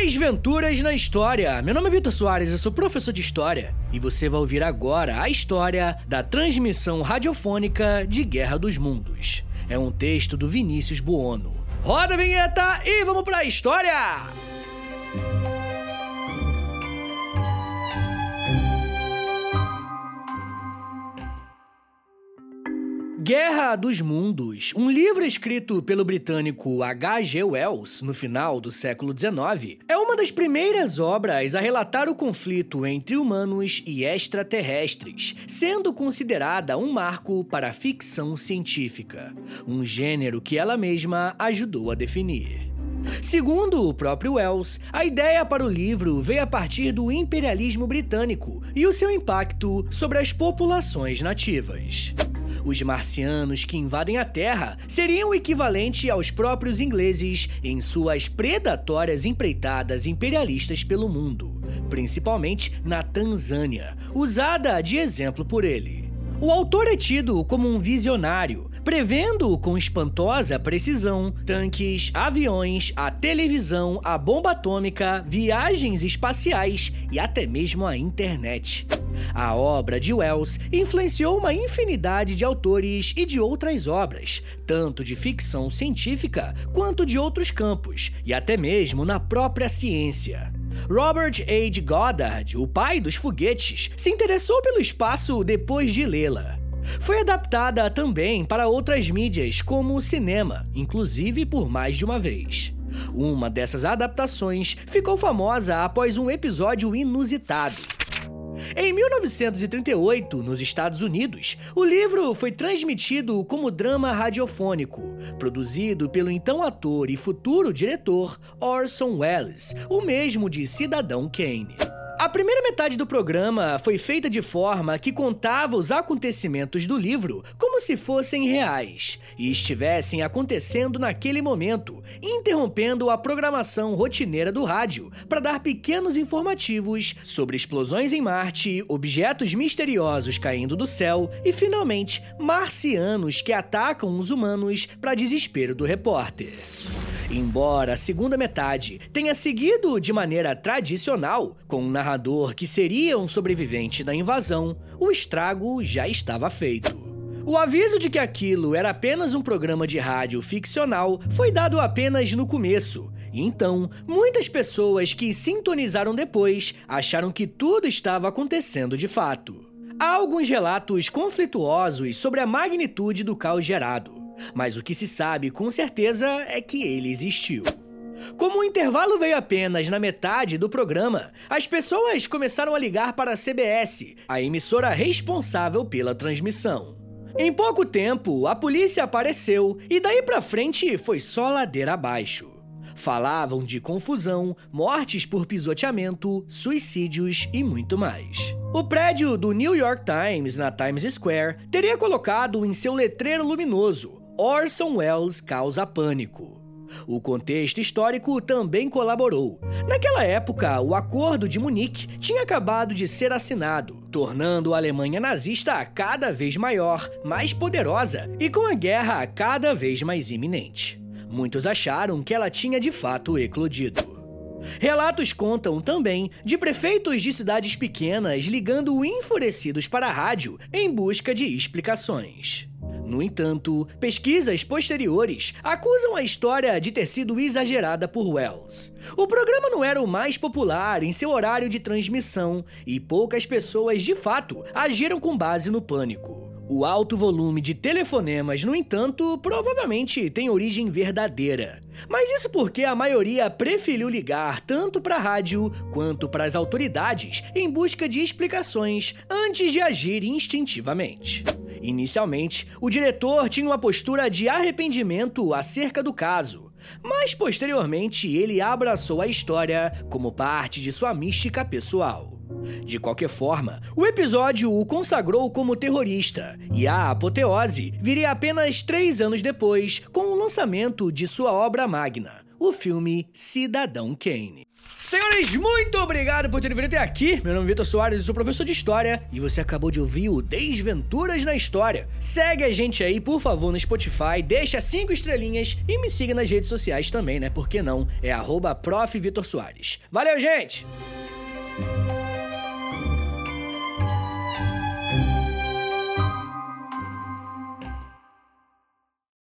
Desventuras na História. Meu nome é Vitor Soares, eu sou professor de História e você vai ouvir agora a história da transmissão radiofônica de Guerra dos Mundos. É um texto do Vinícius Buono. Roda a vinheta e vamos pra história! Guerra dos Mundos, um livro escrito pelo britânico H.G. Wells no final do século XIX, é uma das primeiras obras a relatar o conflito entre humanos e extraterrestres, sendo considerada um marco para a ficção científica, um gênero que ela mesma ajudou a definir. Segundo o próprio Wells, a ideia para o livro veio a partir do imperialismo britânico e o seu impacto sobre as populações nativas. Os marcianos que invadem a Terra seriam o equivalente aos próprios ingleses em suas predatórias empreitadas imperialistas pelo mundo, principalmente na Tanzânia, usada de exemplo por ele. O autor é tido como um visionário, prevendo com espantosa precisão tanques, aviões, a televisão, a bomba atômica, viagens espaciais e até mesmo a internet. A obra de Wells influenciou uma infinidade de autores e de outras obras, tanto de ficção científica quanto de outros campos, e até mesmo na própria ciência. Robert H. Goddard, o pai dos foguetes, se interessou pelo espaço depois de lê-la. Foi adaptada também para outras mídias, como o cinema, inclusive por mais de uma vez. Uma dessas adaptações ficou famosa após um episódio inusitado. Em 1938, nos Estados Unidos, o livro foi transmitido como drama radiofônico, produzido pelo então ator e futuro diretor Orson Welles, o mesmo de Cidadão Kane. A primeira metade do programa foi feita de forma que contava os acontecimentos do livro como se fossem reais e estivessem acontecendo naquele momento, interrompendo a programação rotineira do rádio para dar pequenos informativos sobre explosões em Marte, objetos misteriosos caindo do céu e, finalmente, marcianos que atacam os humanos para desespero do repórter. Embora a segunda metade tenha seguido de maneira tradicional, com um narrador que seria um sobrevivente da invasão, o estrago já estava feito. O aviso de que aquilo era apenas um programa de rádio ficcional foi dado apenas no começo, então muitas pessoas que sintonizaram depois acharam que tudo estava acontecendo de fato. Há alguns relatos conflituosos sobre a magnitude do caos gerado mas o que se sabe com certeza é que ele existiu. Como o intervalo veio apenas na metade do programa, as pessoas começaram a ligar para a CBS, a emissora responsável pela transmissão. Em pouco tempo, a polícia apareceu e daí para frente foi só ladeira abaixo. Falavam de confusão, mortes por pisoteamento, suicídios e muito mais. O prédio do New York Times, na Times Square, teria colocado em seu letreiro luminoso Orson Welles causa pânico. O contexto histórico também colaborou. Naquela época, o Acordo de Munique tinha acabado de ser assinado, tornando a Alemanha nazista cada vez maior, mais poderosa e com a guerra cada vez mais iminente. Muitos acharam que ela tinha de fato eclodido. Relatos contam também de prefeitos de cidades pequenas ligando enfurecidos para a rádio em busca de explicações. No entanto, pesquisas posteriores acusam a história de ter sido exagerada por Wells. O programa não era o mais popular em seu horário de transmissão e poucas pessoas de fato agiram com base no pânico. O alto volume de telefonemas, no entanto, provavelmente tem origem verdadeira. Mas isso porque a maioria preferiu ligar tanto para a rádio quanto para as autoridades em busca de explicações antes de agir instintivamente. Inicialmente, o diretor tinha uma postura de arrependimento acerca do caso, mas posteriormente ele abraçou a história como parte de sua mística pessoal. De qualquer forma, o episódio o consagrou como terrorista, e a apoteose viria apenas três anos depois, com o lançamento de sua obra magna, o filme Cidadão Kane. Senhores, muito obrigado por terem vindo até aqui. Meu nome é Vitor Soares, eu sou professor de História e você acabou de ouvir o Desventuras na História. Segue a gente aí, por favor, no Spotify, deixa cinco estrelinhas e me siga nas redes sociais também, né? Por que não? É arroba Valeu, gente!